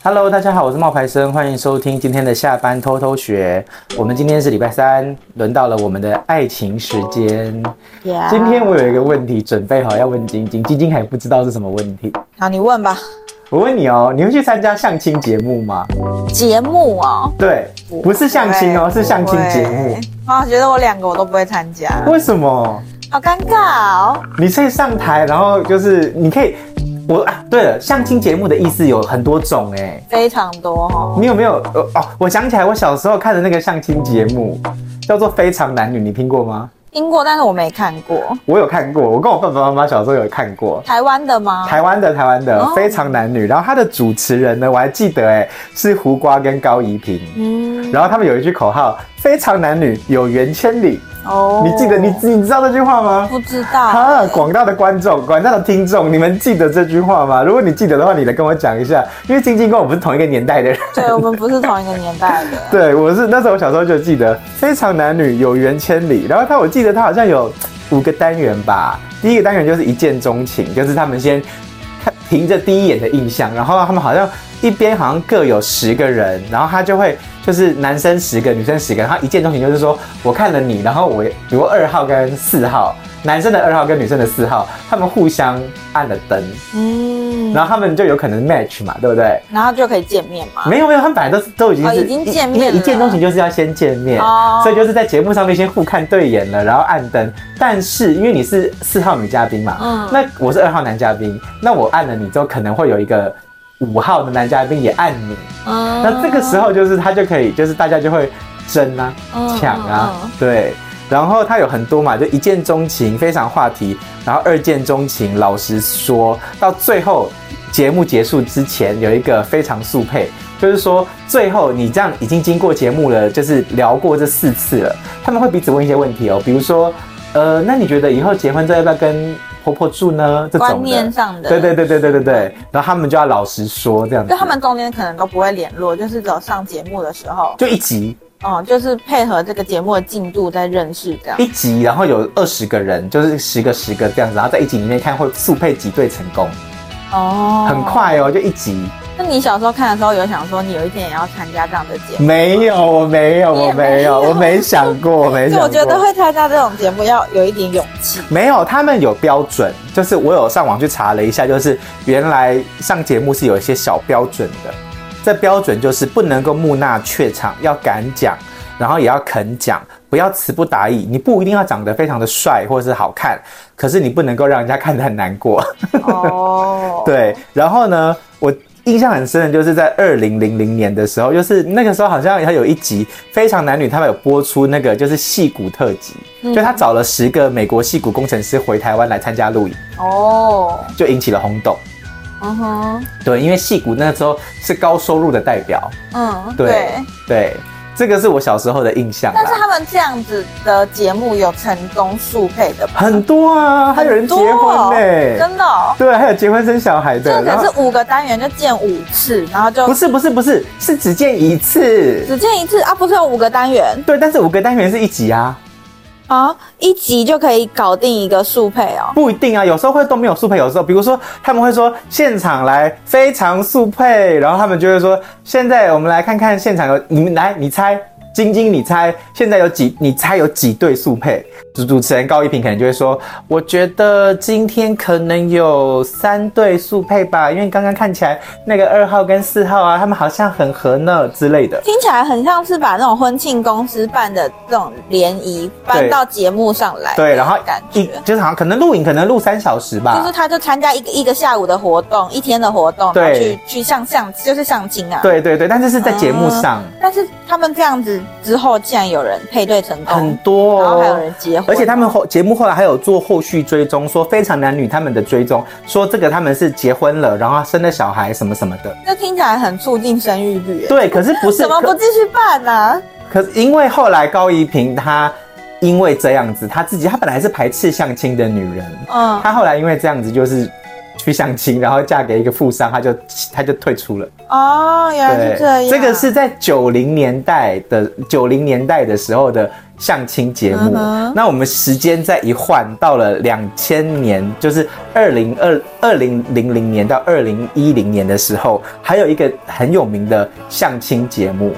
Hello，大家好，我是冒牌生，欢迎收听今天的下班偷偷学。我们今天是礼拜三，轮到了我们的爱情时间。Yeah. 今天我有一个问题准备好要问晶晶，晶晶还不知道是什么问题。好，你问吧。我问你哦，你会去参加相亲节目吗？节目哦，对，不是相亲哦，是相亲节目。啊，觉得我两个我都不会参加。为什么？好尴尬哦。你可以上台，然后就是你可以。我啊，对了，相亲节目的意思有很多种哎，非常多哦。你有没有？哦，我想起来，我小时候看的那个相亲节目叫做《非常男女》，你听过吗？听过，但是我没看过。我有看过，我跟我爸爸妈妈小时候有看过。台湾的吗？台湾的，台湾的《非常男女》，然后他的主持人呢，我还记得哎，是胡瓜跟高怡平。嗯，然后他们有一句口号：“非常男女，有缘千里。”哦，你记得你你知道这句话吗？不知道。哈，广大的观众、广大的听众，你们记得这句话吗？如果你记得的话，你来跟我讲一下，因为晶晶跟我不是同一个年代的人。对，我们不是同一个年代的。对，我是那时候我小时候就记得“非常男女，有缘千里”。然后他，我记得他好像有五个单元吧。第一个单元就是一见钟情，就是他们先凭着第一眼的印象，然后他们好像一边好像各有十个人，然后他就会。就是男生十个，女生十个，然后一见钟情，就是说我看了你，然后我比如二号跟四号，男生的二号跟女生的四号，他们互相按了灯，嗯，然后他们就有可能 match 嘛，对不对？然后就可以见面嘛？没有没有，他们本来都都已经是、哦、已经见面了，一见钟情就是要先见面，哦、所以就是在节目上面先互看对眼了，然后按灯。但是因为你是四号女嘉宾嘛，嗯，那我是二号男嘉宾，那我按了你之后，可能会有一个。五号的男嘉宾也按你，嗯，那这个时候就是他就可以，就是大家就会争啊、抢啊，对。然后他有很多嘛，就一见钟情，非常话题。然后二见钟情，老实说到最后节目结束之前有一个非常速配，就是说最后你这样已经经过节目了，就是聊过这四次了，他们会彼此问一些问题哦，比如说，呃，那你觉得以后结婚之后要不要跟？婆婆住呢？这种观念上的，对对对对对对对，然后他们就要老实说这样子，就他们中间可能都不会联络，就是只有上节目的时候就一集哦，就是配合这个节目的进度在认识这样一集，然后有二十个人，就是十个十个这样子，然后在一集里面看会速配几对成功哦，很快哦，就一集。那你小时候看的时候有想说你有一天也要参加这样的节目？没有，我没有，我没有，我没想过，我没想过。我觉得会参加这种节目要有一点勇气。没有，他们有标准，就是我有上网去查了一下，就是原来上节目是有一些小标准的。这标准就是不能够木讷怯场，要敢讲，然后也要肯讲，不要词不达意。你不一定要长得非常的帅或者是好看，可是你不能够让人家看得很难过。哦，对，然后呢，我。印象很深的就是在二零零零年的时候，就是那个时候好像还有一集《非常男女》，他们有播出那个就是戏骨特辑，嗯、就他找了十个美国戏骨工程师回台湾来参加录影，哦，就引起了轰动。嗯哼，对，因为戏骨那个时候是高收入的代表。嗯，对对。对这个是我小时候的印象，但是他们这样子的节目有成功速配的很多啊，还有人结婚嘞，真的，对，还有结婚生小孩的，这可是五个单元就见五次，然后就不是不是不是是只见一次，只见一次？啊，不是有五个单元，对，但是五个单元是一集啊。啊，一集就可以搞定一个速配哦？不一定啊，有时候会都没有速配，有时候比如说他们会说现场来非常速配，然后他们就会说现在我们来看看现场有你们来，你猜。晶晶，你猜现在有几？你猜有几对速配？主主持人高一平可能就会说：“我觉得今天可能有三对速配吧，因为刚刚看起来那个二号跟四号啊，他们好像很合呢之类的。”听起来很像是把那种婚庆公司办的这种联谊搬到节目上来。对，然后感觉就是好像可能录影，可能录三小时吧。就是他就参加一个一个下午的活动，一天的活动，对，去去相相就是相亲啊。对对对，但是是在节目上。嗯，但是他们这样子。之后竟然有人配对成功，很多，哦然后还有人结婚，而且他们后节目后来还有做后续追踪，说非常男女他们的追踪，说这个他们是结婚了，然后生了小孩什么什么的，这听起来很促进生育率。对，可是不是？怎么不继续办呢？啊？可是因为后来高怡平她因为这样子，她自己她本来是排斥相亲的女人，嗯，她后来因为这样子就是。去相亲，然后嫁给一个富商，他就他就退出了。哦，原来是这样。这个是在九零年代的九零年代的时候的相亲节目。嗯、那我们时间再一换到了两千年，就是二零二二零零零年到二零一零年的时候，还有一个很有名的相亲节目，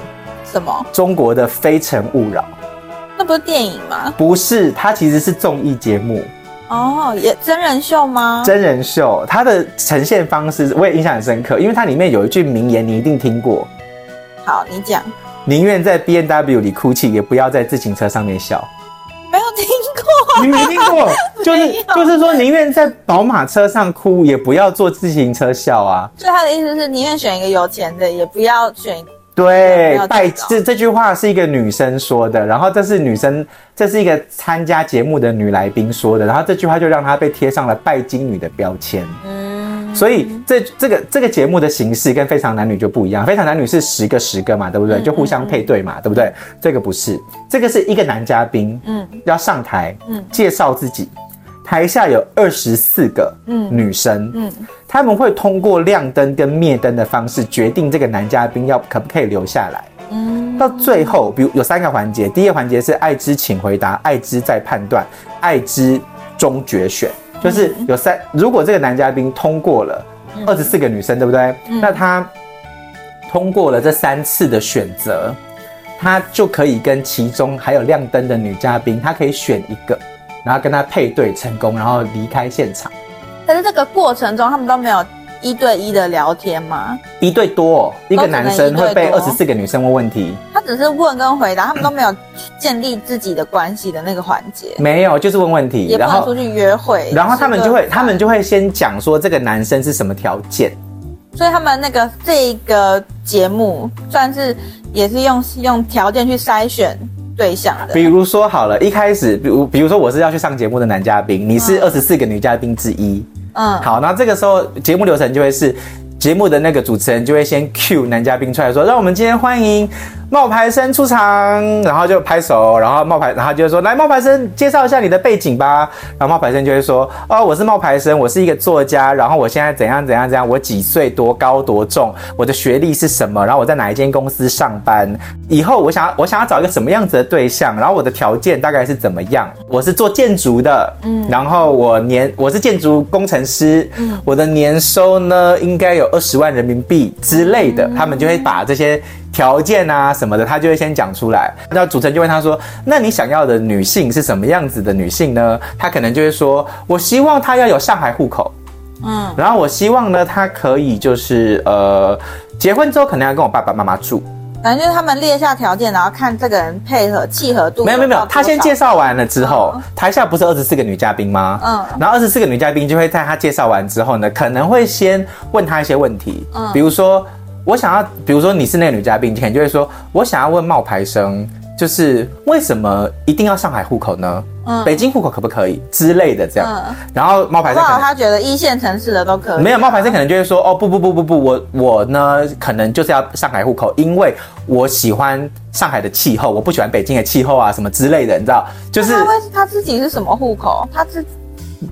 什么？中国的《非诚勿扰》。那不是电影吗？不是，它其实是综艺节目。哦，也真人秀吗？真人秀，它的呈现方式我也印象很深刻，因为它里面有一句名言，你一定听过。好，你讲。宁愿在 B N W 里哭泣，也不要在自行车上面笑。没有听过，你没听过？就是就是说，宁愿在宝马车上哭，也不要坐自行车笑啊。所以他的意思是，宁愿选一个有钱的，也不要选。对，拜这这句话是一个女生说的，然后这是女生，这是一个参加节目的女来宾说的，然后这句话就让她被贴上了拜金女的标签。嗯，所以这这个这个节目的形式跟《非常男女》就不一样，《非常男女》是十个十个嘛，对不对？就互相配对嘛，对不对？这个不是，这个是一个男嘉宾，嗯，要上台，嗯，介绍自己。台下有二十四个女生，嗯，嗯，他们会通过亮灯跟灭灯的方式决定这个男嘉宾要可不可以留下来。嗯，到最后，比如有三个环节，第一个环节是爱之请回答，爱之再判断，爱之终决选，就是有三，如果这个男嘉宾通过了二十四个女生，对不对？那他通过了这三次的选择，他就可以跟其中还有亮灯的女嘉宾，他可以选一个。然后跟他配对成功，然后离开现场。但是这个过程中，他们都没有一对一的聊天吗？一对多，一个男生会被二十四个女生问问题。他只是问跟回答，他们都没有建立自己的关系的那个环节。没有，就是问问题，也不能出去约会。然后他们就会，他们就会先讲说这个男生是什么条件。所以他们那个这个节目算是也是用用条件去筛选。对象的，比如说好了，一开始，比如比如说我是要去上节目的男嘉宾，你是二十四个女嘉宾之一，嗯，好，那这个时候节目流程就会是，节目的那个主持人就会先 cue 男嘉宾出来说，让我们今天欢迎。冒牌生出场，然后就拍手，然后冒牌，然后就说：“来，冒牌生，介绍一下你的背景吧。”然后冒牌生就会说：“哦，我是冒牌生，我是一个作家，然后我现在怎样怎样怎样，我几岁，多高，多重，我的学历是什么，然后我在哪一间公司上班，以后我想要我想要找一个什么样子的对象，然后我的条件大概是怎么样？我是做建筑的，嗯，然后我年我是建筑工程师，嗯，我的年收呢应该有二十万人民币之类的，他们就会把这些。”条件啊什么的，他就会先讲出来。那主持人就问他说：“那你想要的女性是什么样子的女性呢？”他可能就会说：“我希望她要有上海户口，嗯，然后我希望呢，她可以就是呃，结婚之后可能要跟我爸爸妈妈住。反正就是他们列下条件，然后看这个人配合契合度。没有没有没有，他先介绍完了之后，嗯、台下不是二十四个女嘉宾吗？嗯，然后二十四个女嘉宾就会在他介绍完之后呢，可能会先问他一些问题，嗯，比如说。我想要，比如说你是那个女嘉宾，你可能就会说，我想要问冒牌生，就是为什么一定要上海户口呢？嗯，北京户口可不可以之类的这样。嗯，然后冒牌生可能他觉得一线城市的都可以。没有，冒牌生可能就会说，哦不不不不不，我我呢可能就是要上海户口，因为我喜欢上海的气候，我不喜欢北京的气候啊什么之类的，你知道？就是他会他自己是什么户口？他自。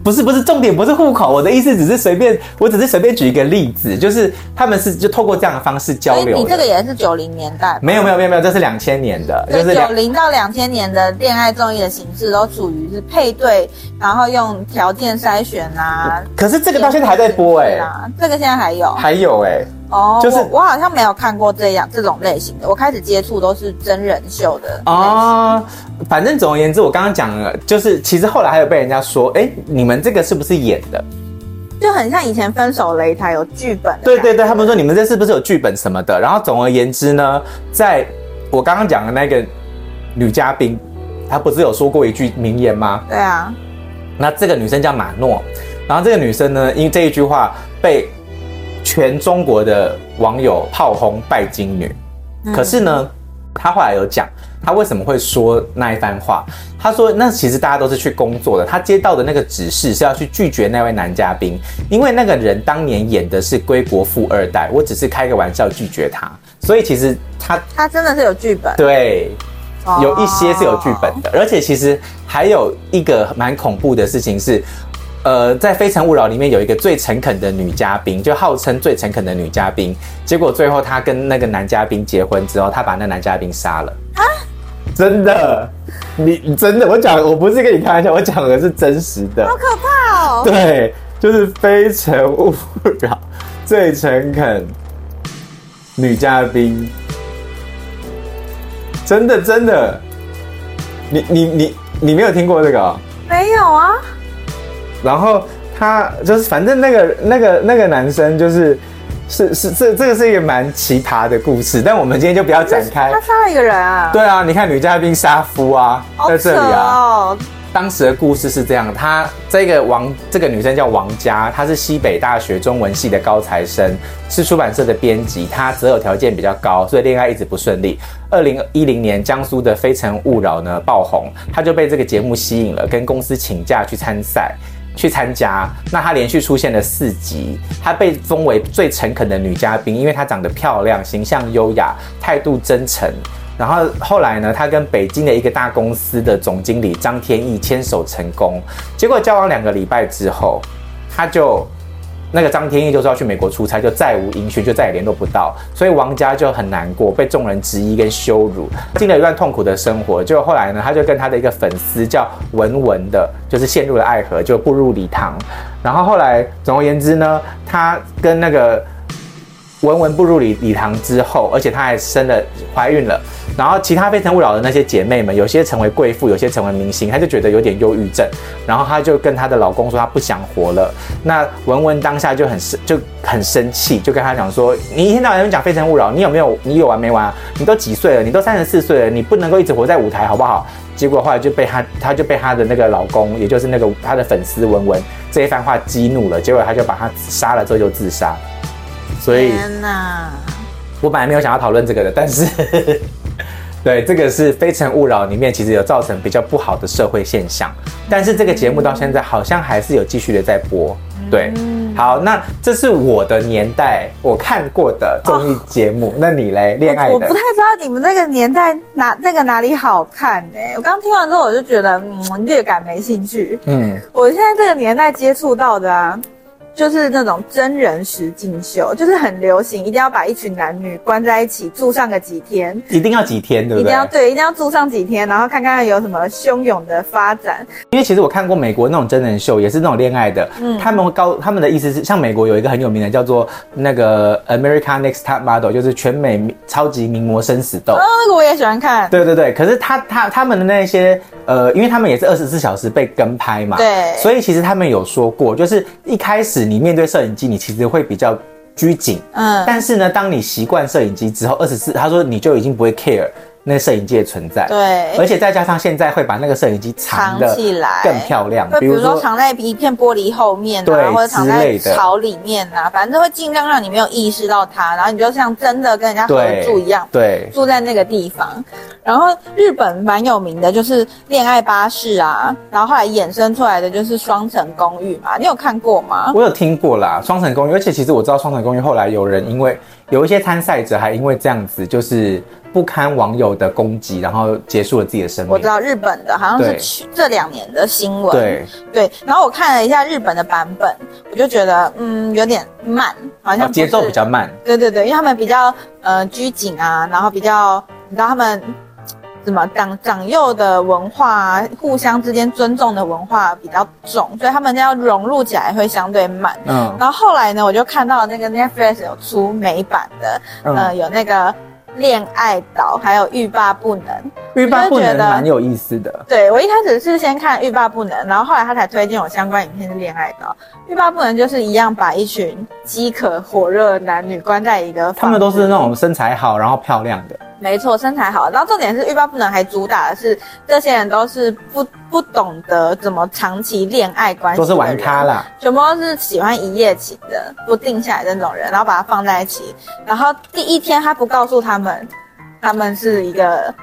不是不是重点，不是户口，我的意思只是随便，我只是随便举一个例子，就是他们是就透过这样的方式交流。你这个也是九零年代？没有没有没有没有，这是两千年的，就是九零到两千年的恋爱综艺的形式都属于是配对，然后用条件筛选啊。可是这个到现在还在播哎、欸，这个现在还有，还有哎、欸。哦，就是我，好像没有看过这样这种类型的。我开始接触都是真人秀的哦。反正总而言之，我刚刚讲了，就是其实后来还有被人家说，哎、欸，你们这个是不是演的？就很像以前分手擂台有剧本。对对对，他们说你们这是不是有剧本什么的？然后总而言之呢，在我刚刚讲的那个女嘉宾，她不是有说过一句名言吗？对啊。那这个女生叫马诺，然后这个女生呢，因为这一句话被。全中国的网友炮轰拜金女，可是呢，他后来有讲，他为什么会说那一番话？他说，那其实大家都是去工作的，他接到的那个指示是要去拒绝那位男嘉宾，因为那个人当年演的是归国富二代，我只是开个玩笑拒绝他，所以其实他他真的是有剧本，对，有一些是有剧本的，而且其实还有一个蛮恐怖的事情是。呃，在《非诚勿扰》里面有一个最诚恳的女嘉宾，就号称最诚恳的女嘉宾。结果最后她跟那个男嘉宾结婚之后，她把那男嘉宾杀了。啊？真的，你你真的，我讲我不是跟你开玩笑，我讲的是真实的。好可怕哦！对，就是非诚勿扰，最诚恳女嘉宾，真的真的，你你你你没有听过这个哦？没有啊。然后他就是，反正那个那个那个男生就是。是是，这这个是一个蛮奇葩的故事，但我们今天就不要展开。他杀了一个人啊？对啊，你看女嘉宾杀夫啊，在这里啊。哦。当时的故事是这样，她这个王这个女生叫王佳，她是西北大学中文系的高材生，是出版社的编辑，她择偶条件比较高，所以恋爱一直不顺利。二零一零年，江苏的《非诚勿扰》呢爆红，她就被这个节目吸引了，跟公司请假去参赛。去参加，那她连续出现了四集，她被封为最诚恳的女嘉宾，因为她长得漂亮，形象优雅，态度真诚。然后后来呢，她跟北京的一个大公司的总经理张天翼牵手成功，结果交往两个礼拜之后，她就。那个张天翼就是要去美国出差，就再无音讯，就再也联络不到，所以王佳就很难过，被众人质疑跟羞辱，经历了一段痛苦的生活。就后来呢，他就跟他的一个粉丝叫文文的，就是陷入了爱河，就步入礼堂。然后后来，总而言之呢，他跟那个。文文步入礼礼堂之后，而且她还生了怀孕了。然后其他非诚勿扰的那些姐妹们，有些成为贵妇，有些成为明星，她就觉得有点忧郁症。然后她就跟她的老公说，她不想活了。那文文当下就很生就很生气，就跟他讲说：“你一天到晚讲非诚勿扰，你有没有你有完没完啊？你都几岁了？你都三十四岁了，你不能够一直活在舞台，好不好？”结果后来就被她，她就被她的那个老公，也就是那个她的粉丝文文这一番话激怒了。结果她就把他杀了之后就自杀。所以，天哪！我本来没有想要讨论这个的，但是，对，这个是《非诚勿扰》里面其实有造成比较不好的社会现象，但是这个节目到现在好像还是有继续的在播。对，好，那这是我的年代我看过的综艺节目，哦、那你嘞？恋爱的？我不太知道你们那个年代哪那个哪里好看呢？我刚听完之后我就觉得，嗯，略感没兴趣。嗯，我现在这个年代接触到的啊。就是那种真人实境秀，就是很流行，一定要把一群男女关在一起住上个几天，一定要几天，对不对？一定要对，一定要住上几天，然后看看有什么汹涌的发展。因为其实我看过美国那种真人秀，也是那种恋爱的，嗯，他们会高，他们的意思是，像美国有一个很有名的叫做那个 America Next Top Model，就是全美超级名模生死斗。哦，那个我也喜欢看。对对对，可是他他他们的那些呃，因为他们也是二十四小时被跟拍嘛，对，所以其实他们有说过，就是一开始。你面对摄影机，你其实会比较拘谨，嗯，但是呢，当你习惯摄影机之后，二十四，他说你就已经不会 care。那摄影机的存在，对，而且再加上现在会把那个摄影机藏起来更漂亮，比如说藏在一片玻璃后面啊，或者藏在草里面啊，反正会尽量让你没有意识到它，然后你就像真的跟人家合住一样，对，住在那个地方。然后日本蛮有名的就是恋爱巴士啊，然后后来衍生出来的就是双层公寓嘛，你有看过吗？我有听过啦，双层公寓，而且其实我知道双层公寓后来有人因为有一些参赛者还因为这样子就是。不堪网友的攻击，然后结束了自己的生命。我知道日本的好像是去这两年的新闻。对对，然后我看了一下日本的版本，我就觉得嗯有点慢，好像节奏比较慢。对对对，因为他们比较呃拘谨啊，然后比较你知道他们怎么长长幼的文化，互相之间尊重的文化比较重，所以他们要融入起来会相对慢。嗯，然后后来呢，我就看到那个 Netflix 有出美版的，呃，有那个。恋爱岛还有欲罢不能，欲罢不能蛮有意思的。对，我一开始是先看欲罢不能，然后后来他才推荐我相关影片是恋爱岛。欲罢不能就是一样把一群饥渴火热的男女关在一个，他们都是那种身材好然后漂亮的。没错，身材好。然后重点是欲罢不能还主打的是这些人都是不不懂得怎么长期恋爱关系，都是玩咖啦，全部都是喜欢一夜情的，不定下来的那种人，然后把它放在一起。然后第一天他不告诉他们，他们是一个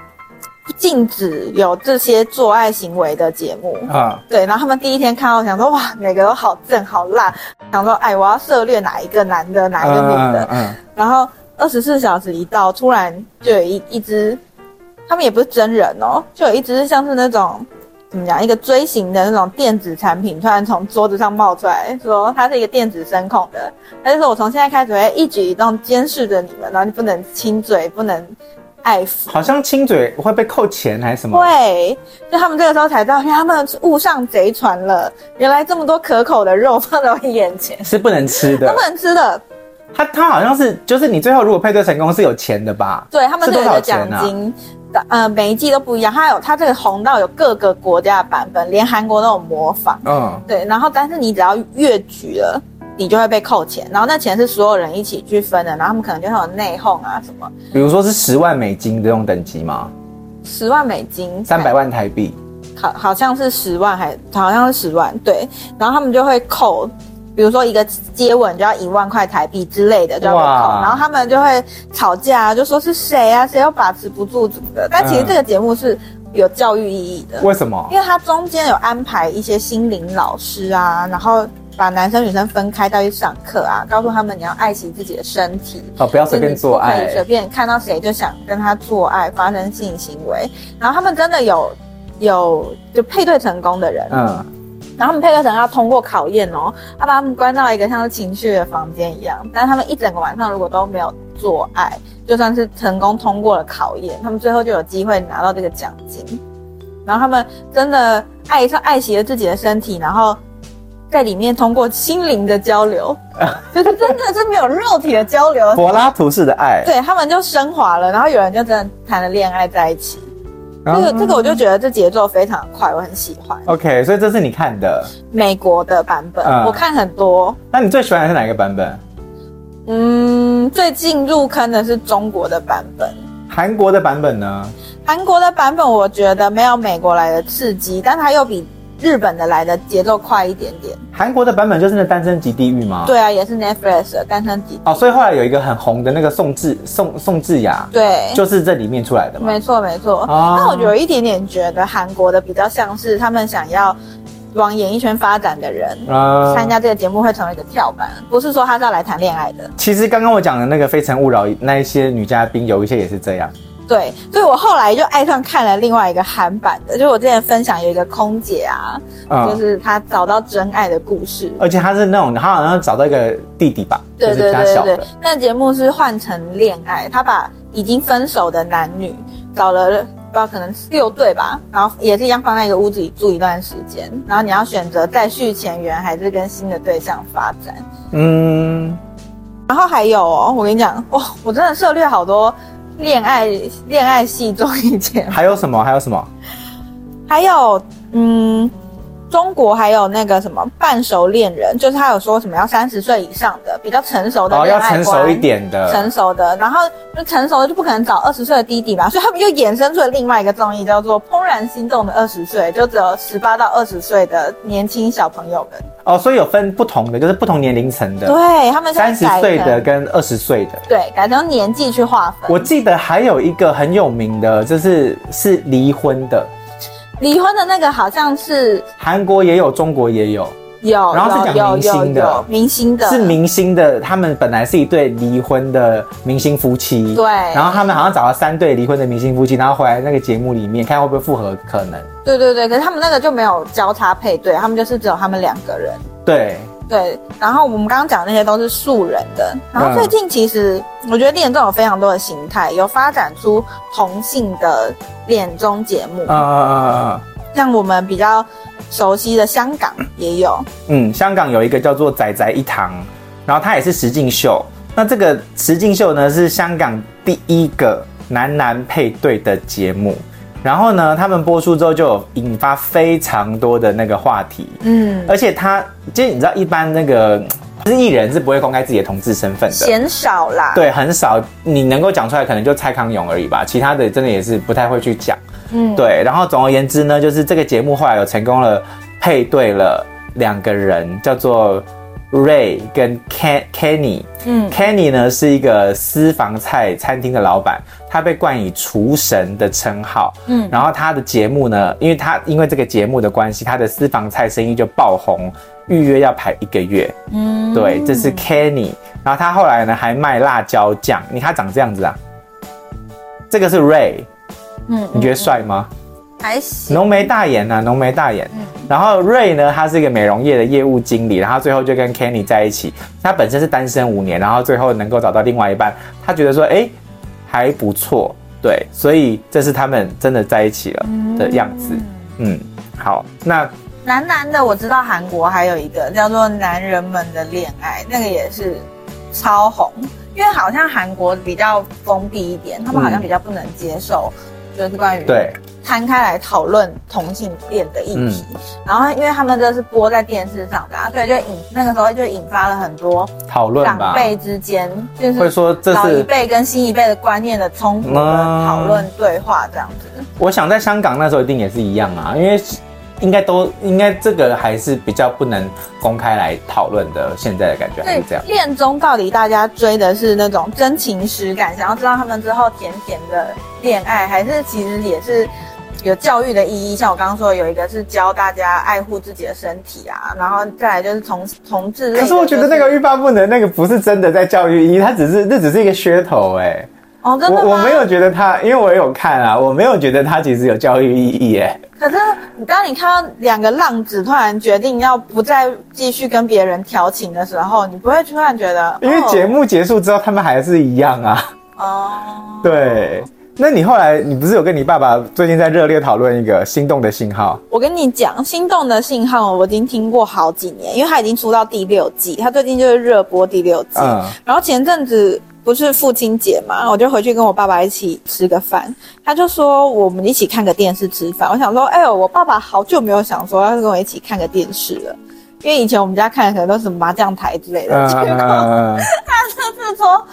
禁止有这些做爱行为的节目啊。对，然后他们第一天看到想说哇，每个都好正好辣，想说哎，我要涉猎哪一个男的，哪一个女的，嗯，嗯，然后。二十四小时一到，突然就有一一只，他们也不是真人哦，就有一只像是那种怎么讲，一个锥形的那种电子产品，突然从桌子上冒出来，说它是一个电子声控的，他就说我从现在开始会一举一动监视着你们，然后你不能亲嘴，不能爱抚。好像亲嘴会被扣钱还是什么？会，就他们这个时候才知道，因为他们误上贼船了。原来这么多可口的肉放在我眼前是不能吃的，不能吃的。他他好像是，就是你最后如果配对成功是有钱的吧？对，他们这个奖金，啊、呃，每一季都不一样。它有它这个红到有各个国家的版本，连韩国都有模仿。嗯，对。然后，但是你只要越举了，你就会被扣钱。然后那钱是所有人一起去分的。然后他们可能就会有内讧啊什么。比如说是十万美金这种等级吗？十万美金，三百万台币。好，好像是十万还，还好像是十万。对，然后他们就会扣。比如说一个接吻就要一万块台币之类的，就要被扣，然后他们就会吵架，就说是谁啊，谁又把持不住什么的。但其实这个节目是有教育意义的。为什么？因为它中间有安排一些心灵老师啊，然后把男生女生分开带去上课啊，告诉他们你要爱惜自己的身体哦，不要随便做爱，随便看到谁就想跟他做爱，发生性行为。然后他们真的有有就配对成功的人，嗯。然后他们配对成要通过考验哦，他把他们关到一个像是情绪的房间一样，但他们一整个晚上如果都没有做爱，就算是成功通过了考验，他们最后就有机会拿到这个奖金。然后他们真的爱上爱惜了自己的身体，然后在里面通过心灵的交流，就是真的是没有肉体的交流，柏拉图式的爱，对，他们就升华了，然后有人就真的谈了恋爱在一起。这个这个我就觉得这节奏非常快，我很喜欢。OK，所以这是你看的美国的版本，嗯、我看很多。那你最喜欢的是哪一个版本？嗯，最近入坑的是中国的版本。韩国的版本呢？韩国的版本我觉得没有美国来的刺激，但它又比。日本的来的节奏快一点点，韩国的版本就是那《单身即地狱》吗？对啊，也是 Netflix 的《单身即地》。哦，所以后来有一个很红的那个宋智宋宋智雅，对，就是这里面出来的嘛。没错没错。哦，那我有一点点觉得韩国的比较像是他们想要往演艺圈发展的人，参加这个节目会成为一个跳板，不是说他是要来谈恋爱的。其实刚刚我讲的那个《非诚勿扰》那一些女嘉宾，有一些也是这样。对，所以我后来就爱上看了另外一个韩版的，就是我之前分享有一个空姐啊，嗯、就是她找到真爱的故事，而且她是那种她好像找到一个弟弟吧，对对对对对，那节目是换成恋爱，她把已经分手的男女找了不知道可能六对吧，然后也是一样放在一个屋子里住一段时间，然后你要选择再续前缘还是跟新的对象发展，嗯，然后还有哦，我跟你讲哇，我真的涉猎好多。恋爱恋爱系综艺节目还有什么？还有什么？还有，嗯，中国还有那个什么半熟恋人，就是他有说什么要三十岁以上的比较成熟的哦，要成熟一点的，成熟的，然后就成熟的就不可能找二十岁的弟弟嘛，所以他们又衍生出了另外一个综艺，叫做《怦然心动的二十岁》，就只有十八到二十岁的年轻小朋友们。哦，所以有分不同的，就是不同年龄层的。对，他们三十岁的跟二十岁的。对，改成年纪去划分。我记得还有一个很有名的，就是是离婚的。离婚的那个好像是韩国也有，中国也有。有，然后是讲明星的，明星的，是明星的。他们本来是一对离婚的明星夫妻，对。然后他们好像找了三对离婚的明星夫妻，然后回来那个节目里面看会不会复合可能。对对对，可是他们那个就没有交叉配对，他们就是只有他们两个人。对对，然后我们刚刚讲的那些都是素人的。然后最近其实我觉得恋综有非常多的形态，有发展出同性的恋综节目。啊啊啊啊！像我们比较。熟悉的香港也有，嗯，香港有一个叫做《仔仔一堂》，然后它也是实境秀。那这个实境秀呢，是香港第一个男男配对的节目。然后呢，他们播出之后就有引发非常多的那个话题，嗯，而且他，其实你知道，一般那个是艺人是不会公开自己的同志身份的，鲜少啦，对，很少。你能够讲出来，可能就蔡康永而已吧，其他的真的也是不太会去讲。嗯，对，然后总而言之呢，就是这个节目后来有成功了配对了两个人，叫做 Ray 跟 Ken Kenny。嗯，Kenny 呢是一个私房菜餐厅的老板，他被冠以厨神的称号。嗯，然后他的节目呢，因为他因为这个节目的关系，他的私房菜生意就爆红，预约要排一个月。嗯，对，这是 Kenny。然后他后来呢还卖辣椒酱，你看他长这样子啊，这个是 Ray。嗯，你觉得帅吗？还行，浓眉大眼啊，浓眉大眼。嗯，然后 Ray 呢，他是一个美容业的业务经理，然后最后就跟 Kenny 在一起。他本身是单身五年，然后最后能够找到另外一半，他觉得说，哎，还不错。对，所以这是他们真的在一起了的样子。嗯，嗯，好，那男男的我知道韩国还有一个叫做《男人们的恋爱》，那个也是超红，因为好像韩国比较封闭一点，他们好像比较不能接受，就是关于对。摊开来讨论同性恋的议题，嗯、然后因为他们这是播在电视上的，啊，所以就引那个时候就引发了很多讨论，长辈之间就是会说这是老一辈跟新一辈的观念的冲突，讨论对话这样子。我想在香港那时候一定也是一样啊，因为应该都应该这个还是比较不能公开来讨论的，现在的感觉还是这样。恋综到底大家追的是那种真情实感，想要知道他们之后甜甜的恋爱，还是其实也是？有教育的意义，像我刚刚说，有一个是教大家爱护自己的身体啊，然后再来就是同同志、就是。可是我觉得那个欲罢不能，那个不是真的在教育意义，它只是那只是一个噱头哎、欸。哦，真的？我我没有觉得他，因为我有看啊，我没有觉得他其实有教育意义哎、欸。可是你当你看到两个浪子突然决定要不再继续跟别人调情的时候，你不会突然觉得？因为节目结束之后，他们还是一样啊。哦，对。那你后来，你不是有跟你爸爸最近在热烈讨论一个心动的信号？我跟你讲，心动的信号我已经听过好几年，因为他已经出到第六季，他最近就是热播第六季。嗯。然后前阵子不是父亲节嘛，我就回去跟我爸爸一起吃个饭，他就说我们一起看个电视吃饭。我想说，哎呦，我爸爸好久没有想说要跟我一起看个电视了，因为以前我们家看的可能都是麻将台之类的。嗯。结果他就是说。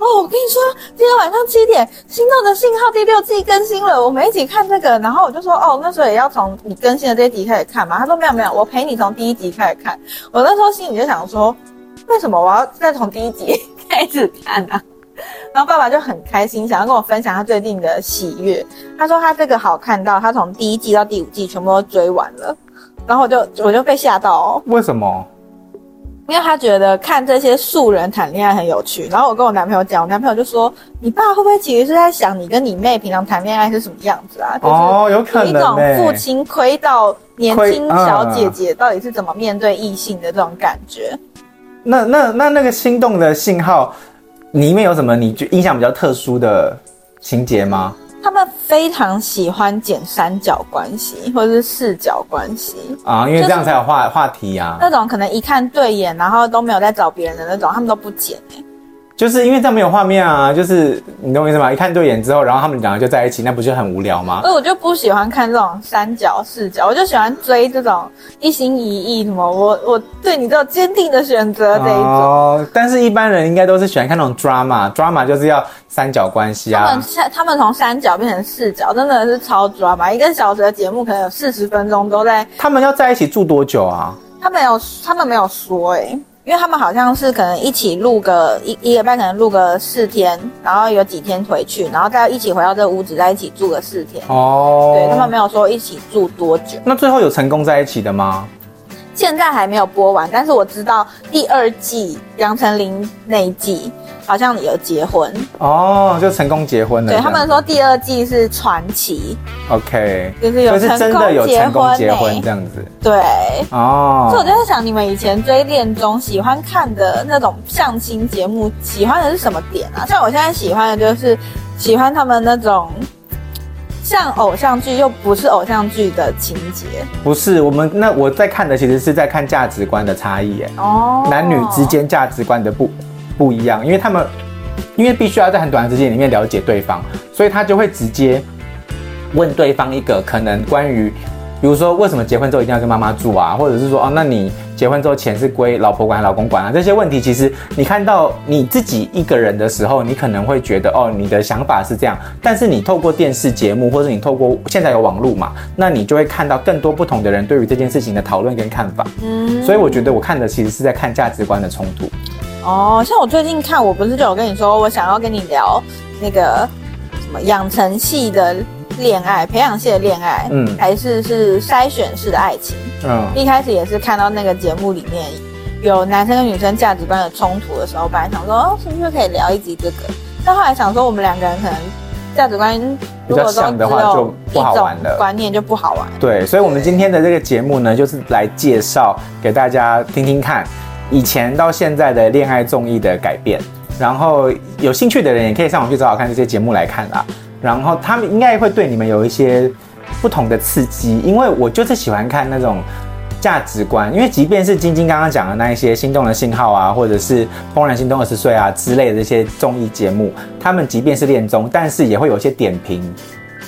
哦，我跟你说，今天晚上七点，《心动的信号》第六季更新了，我们一起看这个。然后我就说，哦，那时候也要从你更新的这一集开始看嘛。他说没有没有，我陪你从第一集开始看。我那时候心里就想说，为什么我要再从第一集 开始看呢、啊？然后爸爸就很开心，想要跟我分享他最近的喜悦。他说他这个好看到，他从第一季到第五季全部都追完了。然后我就我就被吓到哦。为什么？因为他觉得看这些素人谈恋爱很有趣，然后我跟我男朋友讲，我男朋友就说：“你爸会不会其实是在想你跟你妹平常谈恋爱是什么样子啊？”哦，有可能。一种父亲亏到年轻小姐姐到底是怎么面对异性的这种感觉。嗯、那那那那个心动的信号，里面有什么你觉印象比较特殊的情节吗？他们非常喜欢剪三角关系或者是四角关系啊，因为这样才有话话题啊。那种可能一看对眼，然后都没有在找别人的那种，他们都不剪欸。就是因为这样没有画面啊，就是你懂我意思吗？一看对眼之后，然后他们两个就在一起，那不就很无聊吗？所以我就不喜欢看这种三角视角，我就喜欢追这种一心一意什么，我我对你这种坚定的选择这一种。哦，但是一般人应该都是喜欢看那种 drama，drama 就是要三角关系啊。他们他们从三角变成四角，真的是超 drama。一个小时的节目可能有四十分钟都在。他们要在一起住多久啊？他没有，他们没有说哎、欸。因为他们好像是可能一起录个一一个班，可能录个四天，然后有几天回去，然后再一起回到这个屋子，在一起住个四天。哦，对，他们没有说一起住多久。那最后有成功在一起的吗？现在还没有播完，但是我知道第二季杨丞琳那一季。好像有结婚哦，就成功结婚了。对，他们说第二季是传奇，OK，就是有成功结婚，真的有成功结婚这样子。对，哦，所以我就在想，你们以前追恋综喜欢看的那种相亲节目，喜欢的是什么点啊？像我现在喜欢的就是喜欢他们那种像偶像剧又不是偶像剧的情节。不是，我们那我在看的其实是在看价值观的差异，哎，哦，男女之间价值观的不。不一样，因为他们，因为必须要在很短的时间里面了解对方，所以他就会直接问对方一个可能关于，比如说为什么结婚之后一定要跟妈妈住啊，或者是说哦，那你结婚之后钱是归老婆管老公管啊？这些问题其实你看到你自己一个人的时候，你可能会觉得哦，你的想法是这样，但是你透过电视节目或者你透过现在有网络嘛，那你就会看到更多不同的人对于这件事情的讨论跟看法。嗯，所以我觉得我看的其实是在看价值观的冲突。哦，像我最近看，我不是就有跟你说，我想要跟你聊那个什么养成系的恋爱，培养系的恋爱，嗯，还是是筛选式的爱情，嗯，一开始也是看到那个节目里面有男生跟女生价值观的冲突的时候，本来想说，哦，是不是可以聊一集这个？但后来想说，我们两个人可能价值观如果都只有一种观念就不好玩。对，所以我们今天的这个节目呢，就是来介绍给大家听听看。以前到现在的恋爱综艺的改变，然后有兴趣的人也可以上网去找找看这些节目来看啦。然后他们应该会对你们有一些不同的刺激，因为我就是喜欢看那种价值观，因为即便是晶晶刚刚讲的那一些心动的信号啊，或者是怦然心动二十岁啊之类的这些综艺节目，他们即便是恋综，但是也会有一些点评。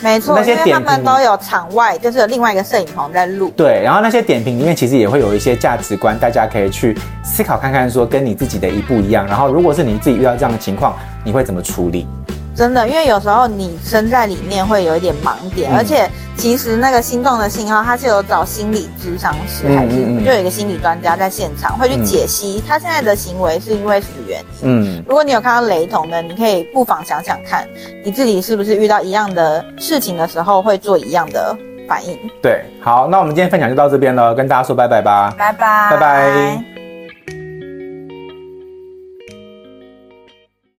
没错，那些点评他们都有场外，就是有另外一个摄影棚在录。对，然后那些点评里面其实也会有一些价值观，大家可以去思考看看，说跟你自己的一不一样。然后如果是你自己遇到这样的情况，你会怎么处理？真的，因为有时候你身在里面会有一点盲点，嗯、而且其实那个心动的信号，它是有找心理咨商师，嗯、还是就有一个心理专家在现场会去解析他现在的行为是因为什么原因。嗯，如果你有看到雷同的，你可以不妨想想看，你自己是不是遇到一样的事情的时候会做一样的反应。对，好，那我们今天分享就到这边了，跟大家说拜拜吧，拜拜，拜拜。